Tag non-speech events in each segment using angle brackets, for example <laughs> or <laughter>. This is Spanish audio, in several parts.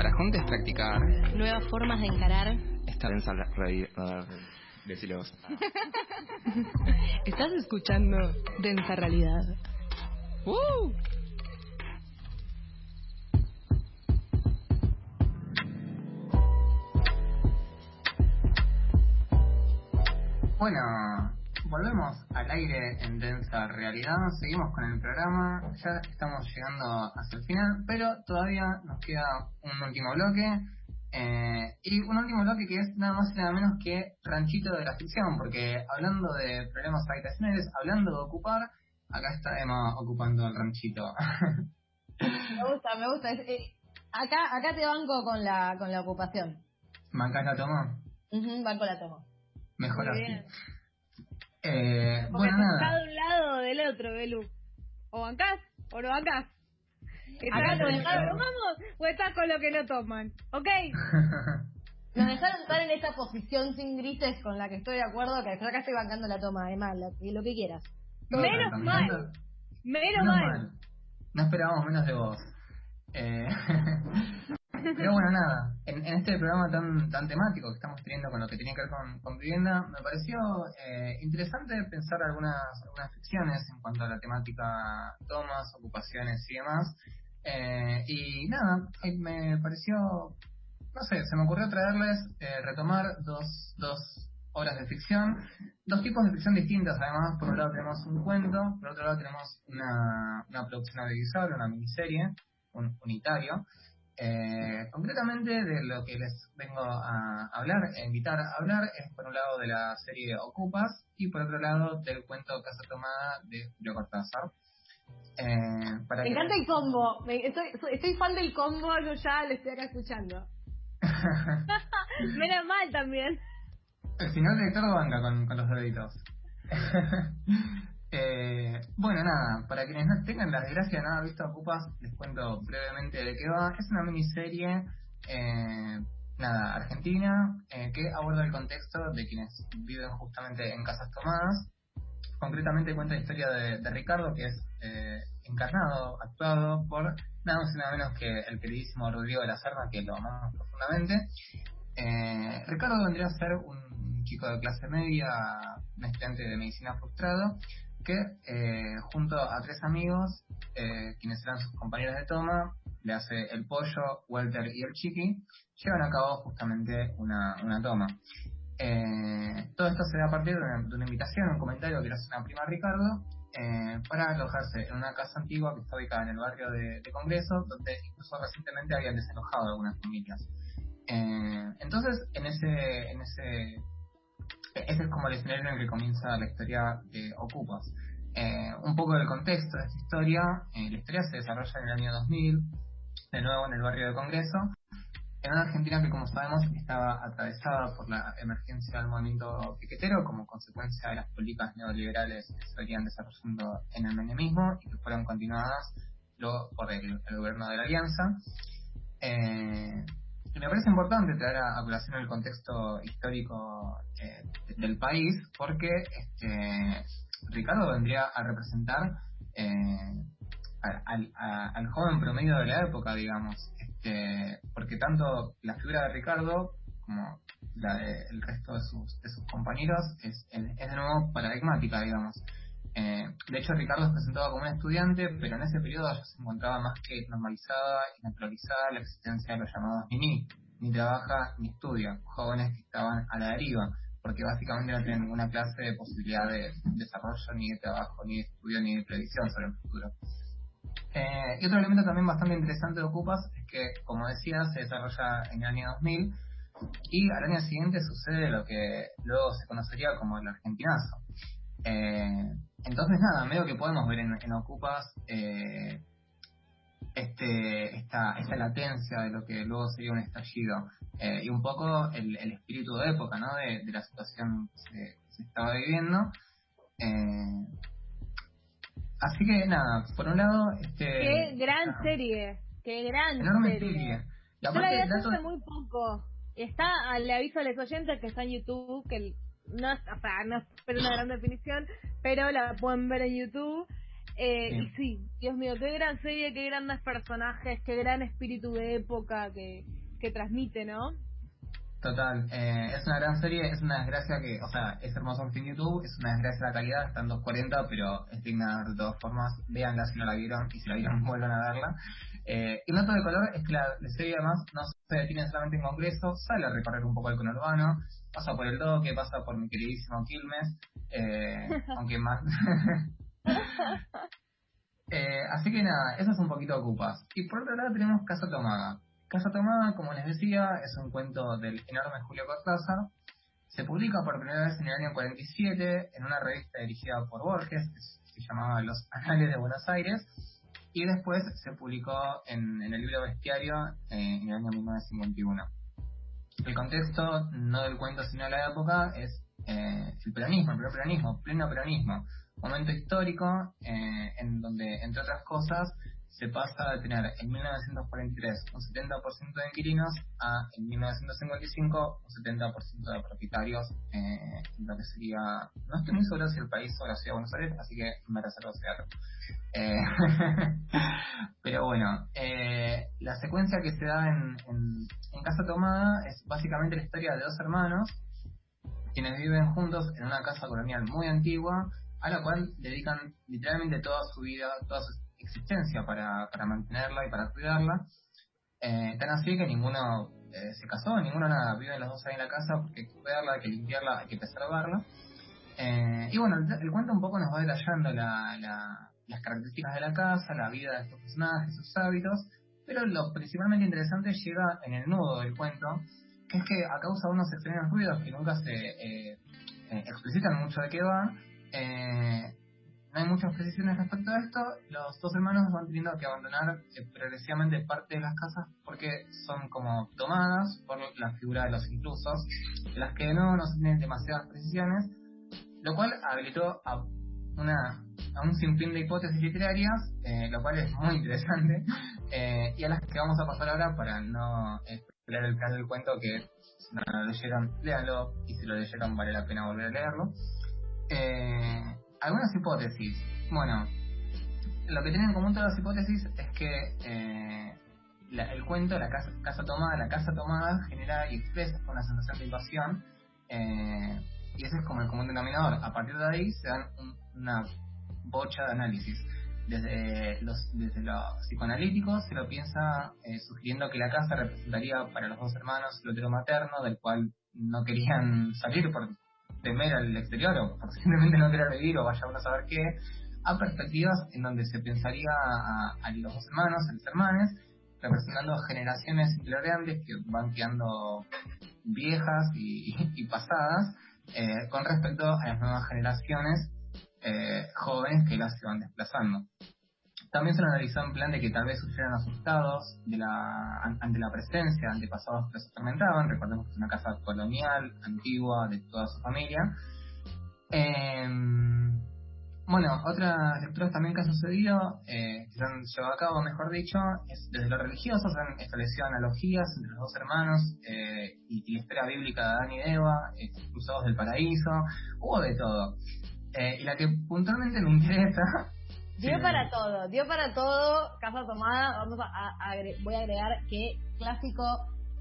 para juntos practicar nuevas formas de encarar esta densa realidad. Decile vos. <laughs> Estás escuchando Densa Realidad. ¡Uh! Bueno, volvemos al aire en densa realidad, seguimos con el programa, ya estamos llegando hacia el final, pero todavía nos queda un último bloque, eh, y un último bloque que es nada más y nada menos que ranchito de la ficción, porque hablando de problemas habitacionales, hablando de ocupar, acá está Emma ocupando el ranchito. me gusta, me gusta. Eh, acá, acá te banco con la, con la ocupación. ¿Mancás la toma? banco la toma. Mejor así. Eh, bueno, nada. de un lado o del otro, Belu. O bancás o no bancás. ¿Estás lo tomamos o estás con lo que no toman? ¿Ok? <laughs> Nos dejaron estar en esta posición sin grises con la que estoy de acuerdo, que acá estoy bancando la toma, además, lo, lo que quieras. menos mal. Menos, mal. No esperábamos menos de vos. Eh, <laughs> pero bueno, nada, en, este programa tan tan temático que estamos teniendo con lo que tiene que ver con, vivienda, me pareció eh, interesante pensar algunas, algunas ficciones en cuanto a la temática tomas, ocupaciones y demás. Eh, y nada, me pareció, no sé, se me ocurrió traerles, eh, retomar dos, dos obras de ficción, dos tipos de ficción distintas además, por un lado tenemos un cuento, por otro lado tenemos una, una producción audiovisual, una miniserie, un unitario, eh, concretamente de lo que les vengo a hablar, a invitar a hablar, es por un lado de la serie Ocupas y por otro lado del cuento Casa Tomada de Julio Cortázar. Eh, me encanta el combo, estoy, fan del combo, yo ya lo estoy acá escuchando. <laughs> Menos mal también. El final de todo banca con, con los deditos. <laughs> Eh, bueno, nada, para quienes no tengan la desgracia de haber visto Ocupas, les cuento brevemente de qué va. Es una miniserie, eh, nada, argentina, eh, que aborda el contexto de quienes viven justamente en casas tomadas. Concretamente cuenta la historia de, Ricardo, que es eh, encarnado, actuado por nada más y nada menos que el queridísimo Rodrigo de la Serna, que lo amamos profundamente. Ricardo vendría a ser un chico de clase media, un estudiante de medicina frustrado, que eh, junto a tres amigos, eh, quienes eran sus compañeros de toma, le hace el pollo, Walter y el chiqui, llevan a cabo justamente una, una toma. Eh, todo esto se da a partir de una, invitación, un comentario que le hace una prima Ricardo, para alojarse en una casa antigua que está ubicada en el barrio de, de Congreso, donde incluso recientemente habían desalojado algunas familias. entonces, en ese, en ese ese es como el escenario en el que comienza la historia de Ocupas. Eh, un poco del contexto de esta historia, eh, la historia se desarrolla en el año 2000, de nuevo en el barrio de Congreso, en una Argentina que como sabemos estaba atravesada por la emergencia del movimiento piquetero como consecuencia de las políticas neoliberales que se venían desarrollando en el menemismo y que fueron continuadas luego por el, gobierno de la Alianza. Eh, y me parece importante traer a, colación el contexto histórico del país, porque este, Ricardo vendría a representar eh, al, joven promedio de la época, digamos, este, porque tanto la figura de Ricardo como la del resto de sus, de sus compañeros es, es de nuevo paradigmática, digamos. Eh, de hecho, Ricardo se presentaba como un estudiante, pero en ese periodo ya se encontraba más que normalizada y naturalizada la existencia de los llamados mini, ni trabaja ni estudia, jóvenes que estaban a la deriva, porque básicamente no tienen ninguna clase de posibilidad de desarrollo, ni de trabajo, ni de estudio, ni de previsión sobre el futuro. Eh, y otro elemento también bastante interesante de Ocupas es que, como decía, se desarrolla en el año 2000 y al año siguiente sucede lo que luego se conocería como el argentinazo. Eh, entonces, nada, medio que podemos ver en, Ocupas eh, este, esta, esta latencia de lo que luego sería un estallido eh, y un poco el, espíritu de época, ¿no? De, la situación que se, estaba viviendo. Eh, así que nada, por un lado... Este, ¡Qué gran serie! ¡Qué gran serie! Yo la vi hace muy poco. Está, le aviso a los oyentes que está en YouTube, que no, o sea, no es una gran definición, pero la pueden ver en YouTube. Eh. Y sí, Dios mío, qué gran serie, qué grandes personajes, qué gran espíritu de época que, que transmite, ¿no? Total, eh, es una gran serie, es una desgracia que, o sea, es hermoso en YouTube, es una desgracia la calidad, está en 2.40, pero es digna de ver de todas formas, véanla si no la vieron y si la vieron <laughs> vuelvan a verla. Eh, y un dato de color es que la, la serie además no se detiene solamente en Congreso, sale a recorrer un poco el conurbano, pasa por el Doque, pasa por mi queridísimo Quilmes, eh, <laughs> aunque más... <laughs> <laughs> Eh, así que nada, eso es un poquito ocupas. Y por otro lado tenemos Casa Tomada. Casa Tomada, como les decía, es un cuento del enorme Julio Cortázar. Se publica por primera vez en el año 47 en una revista dirigida por Borges, que se llamaba Los Anales de Buenos Aires, y después se publicó en, el libro Bestiario eh, en el año 1951. El contexto, no del cuento sino de la época, es eh, el peronismo, el peronismo, pleno peronismo. Momento histórico eh, en donde, entre otras cosas, se pasa de tener en 1943 un 70% de inquilinos a en 1955 un 70% de propietarios, eh, lo que sería, no estoy muy seguro si el país o la ciudad de Buenos Aires, así que me reservo hacerlo. Eh, <laughs> pero bueno, eh, la secuencia que se da en, en, en Casa Tomada es básicamente la historia de dos hermanos quienes viven juntos en una casa colonial muy antigua a la cual dedican literalmente toda su vida, toda su existencia para, para mantenerla y para cuidarla. Eh, tan así que ninguno eh, se casó, ninguno nada, viven los dos ahí en la casa porque hay que cuidarla, hay que limpiarla, hay que preservarla. Eh, y bueno, el, cuento un poco nos va detallando la, la, las características de la casa, la vida de estos personajes, sus hábitos, pero lo principalmente interesante llega en el nudo del cuento, que es que a causa de unos extraños ruidos que nunca se explicitan mucho de qué va, eh, no hay muchas precisiones respecto a esto. Los dos hermanos van teniendo que abandonar eh, progresivamente parte de las casas porque son como tomadas por la figura de los intrusos, las que de nuevo no tienen demasiadas precisiones, lo cual habilitó a, una, a un sinfín de hipótesis literarias, eh, lo cual es muy interesante, <laughs> eh, y a las que vamos a pasar ahora para no esperar el final del cuento que si no lo leyeron, léanlo, y si lo leyeron vale la pena volver a leerlo. Eh, algunas hipótesis. Bueno, lo que tienen en común todas las hipótesis es que eh, la, el cuento, la casa, casa, tomada, la casa tomada genera y expresa una sensación de invasión eh, y ese es como el común denominador. A partir de ahí se dan un, una bocha de análisis. Desde los, desde lo psicoanalítico se lo piensa eh, sugiriendo que la casa representaría para los dos hermanos el útero materno del cual no querían salir por temer al exterior o simplemente no querer vivir o vaya uno a saber qué, a perspectivas en donde se pensaría a, a los hermanos, a los hermanos, representando generaciones intolerantes que van quedando viejas y, y pasadas eh, con respecto a las nuevas generaciones eh, jóvenes que las se van desplazando. También se analizó en plan de que tal vez sufrieran asustados de la, ante la presencia antepasados que los atormentaban. Recordemos que es una casa colonial, antigua, de toda su familia. Eh, bueno, otras lecturas también que han sucedido, eh, que se han llevado a cabo, mejor dicho, es desde lo religioso se han establecido analogías entre los dos hermanos eh, y, y, la historia bíblica de Adán y Eva, eh, cruzados del paraíso, hubo de todo. y la que puntualmente me <laughs> interesa Dio sí. para todo, dio para todo, casa tomada, vamos a, a, a voy a agregar que clásico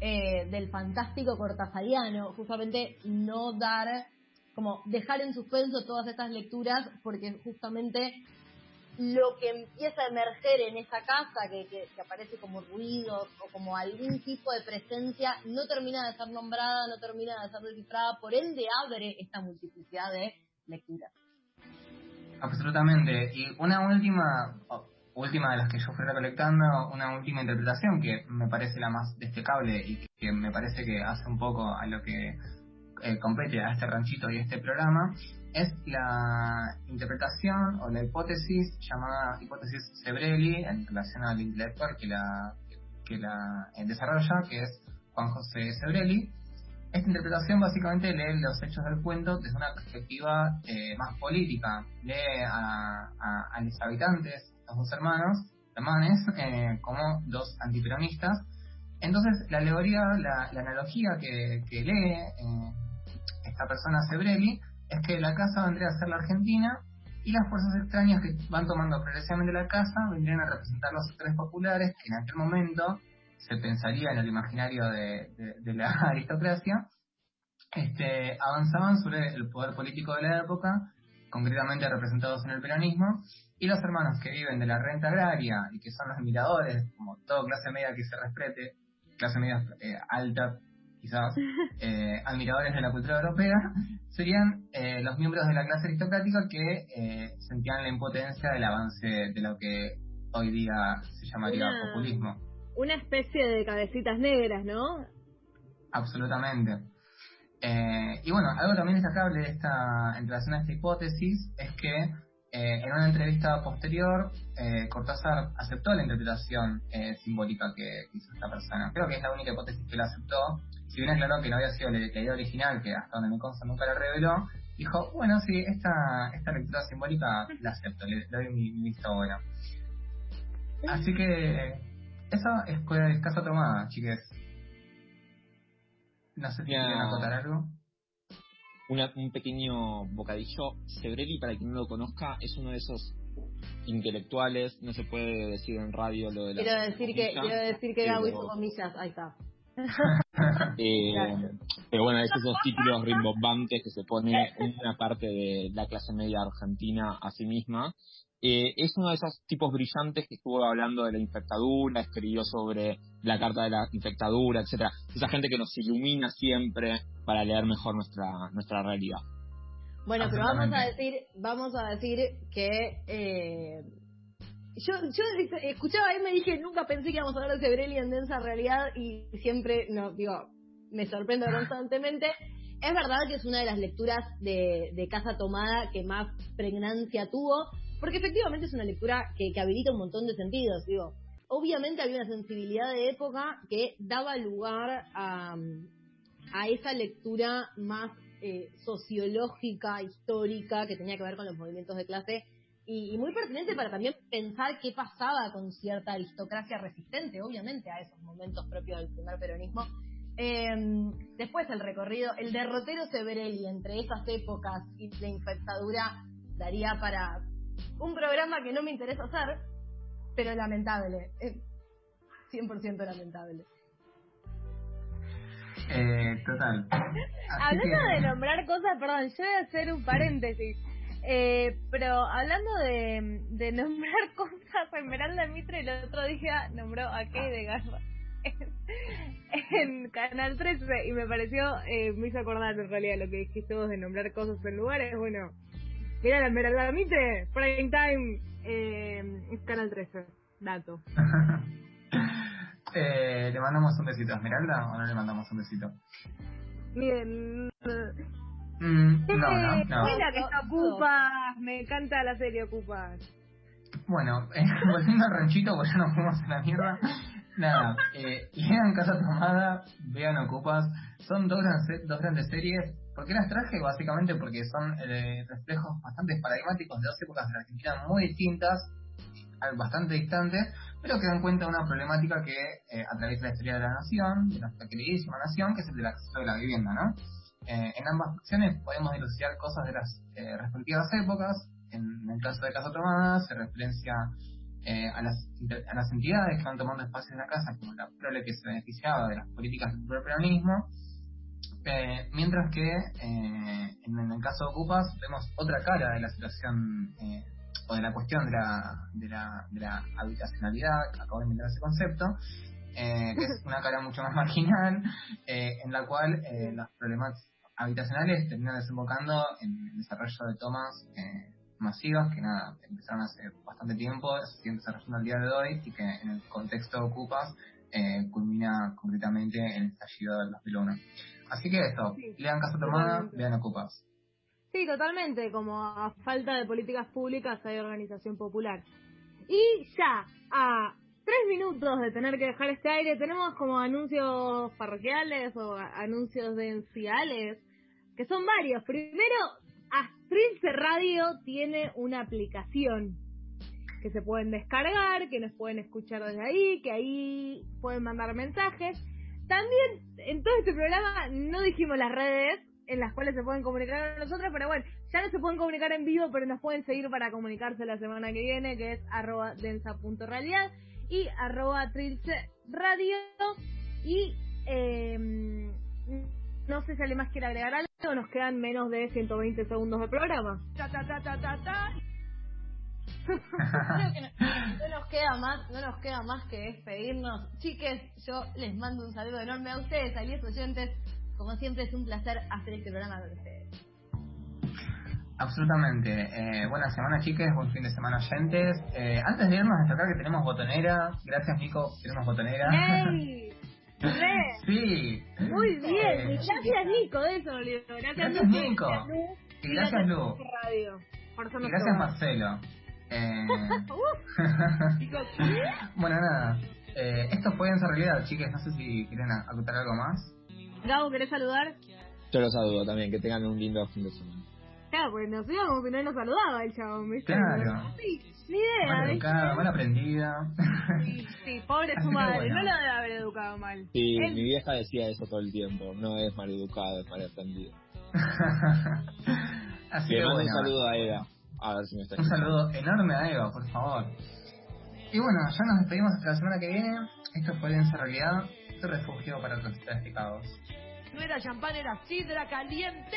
eh, del fantástico cortazariano, justamente no dar, como dejar en suspenso todas estas lecturas, porque justamente lo que empieza a emerger en esa casa, que, que, que aparece como ruidos o como algún tipo de presencia, no termina de ser nombrada, no termina de ser descifrada, por ende abre esta multiplicidad de lecturas. Absolutamente. Y una última, última de las que yo fui recolectando, una última interpretación que me parece la más destacable y que me parece que hace un poco a lo que eh, compete a este ranchito y a este programa, es la interpretación o la hipótesis llamada hipótesis Sebrelli en relación al intelectual que la, que la eh, desarrolla, que es Juan José Sebrelli. Esta interpretación básicamente lee los hechos del cuento desde una perspectiva eh, más política. Lee a, a, los habitantes, los dos hermanos, hermanes, eh, como dos antiperonistas. Entonces, la alegoría, la, la analogía que, que lee eh, esta persona Sebrelli es que la casa vendría a ser la Argentina y las fuerzas extrañas que van tomando progresivamente la casa vendrían a representar los sectores populares que en aquel momento se pensaría en el imaginario de, de la <laughs> aristocracia, este, avanzaban sobre el poder político de la época, concretamente representados en el peronismo, y los hermanos que viven de la renta agraria y que son los admiradores, como toda clase media que se respete, clase media eh, alta quizás, <laughs> eh, admiradores de la cultura europea, serían eh, los miembros de la clase aristocrática que sentían la impotencia del avance de lo que hoy día se llamaría populismo. Una especie de cabecitas negras, ¿no? Absolutamente. y bueno, algo también destacable de esta, en relación a esta hipótesis es que eh, en una entrevista posterior, eh, Cortázar aceptó la interpretación eh, simbólica que hizo esta persona. Creo que es la única hipótesis que la aceptó. Si bien es claro que no había sido la, idea original, que hasta donde me consta nunca la reveló, dijo, bueno, sí, esta, esta lectura simbólica la acepto, le, doy mi, mi bueno. Así que eso es, es casa tomada, chiques. No sé si quieren acotar algo un pequeño bocadillo. Sebrelli, para quien no lo conozca, es uno de esos intelectuales, no se puede decir en radio lo de la Quiero decir que, quiero decir que pero... comillas, ahí está. <laughs> eh, pero bueno, esos dos títulos rimbombantes que se pone una parte de la clase media argentina a sí misma eh, es uno de esos tipos brillantes que estuvo hablando de la infectadura, escribió sobre la carta de la infectadura, etcétera. Esa gente que nos ilumina siempre para leer mejor nuestra nuestra realidad. Bueno, pero vamos a decir, vamos a decir que eh, yo, yo escuchaba ahí me dije nunca pensé que íbamos a hablar de Sebrelli en densa realidad y siempre no digo me sorprendo constantemente. Es verdad que es una de las lecturas de, de Casa Tomada que más pregnancia tuvo porque efectivamente es una lectura que, habilita un montón de sentidos, digo. Obviamente había una sensibilidad de época que daba lugar a, esa lectura más eh, sociológica, histórica, que tenía que ver con los movimientos de clase y, muy pertinente para también pensar qué pasaba con cierta aristocracia resistente, obviamente, a esos momentos propios del primer peronismo. Em, después el recorrido, el derrotero Severelli entre esas épocas y la infectadura daría para, un programa que no me interesa hacer, pero lamentable. 100% lamentable. Eh, total. hablando de nombrar cosas, perdón, yo voy a hacer un paréntesis. Eh, pero hablando de, de nombrar <laughs> cosas, Esmeralda Mitre el otro día nombró a Kay de Garba en, Canal 13 y me pareció, eh, me hizo acordar en realidad lo que dijiste vos de nombrar cosas en lugares. Bueno, Mira, la Esmeralda Mitre, Prime Time, eh, Canal 13, dato. <laughs> eh, ¿Le mandamos un besito a Esmeralda o no le mandamos un besito? Miren, mm, no, no, no. Mira que está Ocupas, me encanta la serie Ocupas. Bueno, eh, <laughs> volviendo al ranchito, porque ya nos fuimos a la mierda. Nada, eh, lean Casa Tomada, vean Ocupas, son dos, dos grandes series ¿Por qué las traje? Básicamente porque son eh, reflejos bastante paradigmáticos de dos épocas de la Argentina muy distintas, bastante distantes, pero que dan cuenta de una problemática que eh, atraviesa la historia de la nación, de nuestra queridísima nación, que es el del acceso a la vivienda, ¿no? Eh, en ambas opciones podemos dilucidar cosas de las eh, respectivas épocas. En, el caso de Casa Tomada se referencia a, las, a las entidades que van tomando espacio en la casa, como la prole que se beneficiaba de las políticas del peronismo, eh, mientras que eh, en, el caso de Ocupas vemos otra cara de la situación eh, o de la cuestión de la, de la, de la habitacionalidad, acabo de inventar ese concepto, que es una cara mucho más <laughs> marginal, en la cual los problemas habitacionales terminan desembocando en el desarrollo de tomas masivas que nada, empezaron hace bastante tiempo, se siguen desarrollando al día de hoy y que en el contexto de Ocupas culmina concretamente en el estallido del 2001. Así que esto, lean Casa Tomada, lean Ocupas. Sí, totalmente, como a falta de políticas públicas hay organización popular. Y ya, a tres minutos de tener que dejar este aire, tenemos como anuncios parroquiales o anuncios denciales, que son varios. Primero, Astrince Radio tiene una aplicación que se pueden descargar, que nos pueden escuchar desde ahí, que ahí pueden mandar mensajes. También en todo este programa no dijimos las redes en las cuales se pueden comunicar con nosotros, pero bueno, ya no se pueden comunicar en vivo, pero nos pueden seguir para comunicarse la semana que viene, que es arroba densa.realidad y arroba trilce radio. Y eh, no sé si alguien más quiere agregar algo, nos quedan menos de 120 segundos de programa. Creo que no, no nos queda más, no nos queda más que despedirnos. Chiques, yo les mando un saludo enorme a ustedes, a los oyentes. Como siempre es un placer hacer este programa con ustedes. Absolutamente. Eh, buena semana, chiques. Buen fin de semana, oyentes. Eh, antes de irnos, destacar que tenemos botonera. Gracias, Nico. Tenemos botonera. ¡Ey! <laughs> ¡Re! sí. Muy bien, Eh, gracias Nico, eso. Gracias, Gracias, Nico. Y gracias, Lu. Radio. Por Y gracias. Marcelo. Eh, <laughs> bueno, nada. Eh, esto fue en realidad, chiques. No sé si quieren acotar algo más. Gabo, ¿querés saludar? Yo los saludo también, que tengan un lindo fin de semana. Claro, pues nos íbamos y no nos saludaba el chabón, ¿viste? Claro. Sí, ni idea, Mal ¿viste? educada, mal aprendida. Sí, sí, pobre Así su madre, bueno. no lo debe haber educado mal. Sí, Él- mi vieja decía eso todo el tiempo. No es mal educado, es mal aprendido. <laughs> Así Le que mando bueno. un saludo a Eda. A ver si me está Un saludo enorme a Eva, por favor. Y bueno, ya nos despedimos hasta la semana que viene. Esto fue Densa Realidad, tu refugio para otros clasificados. No era champán, era sidra caliente.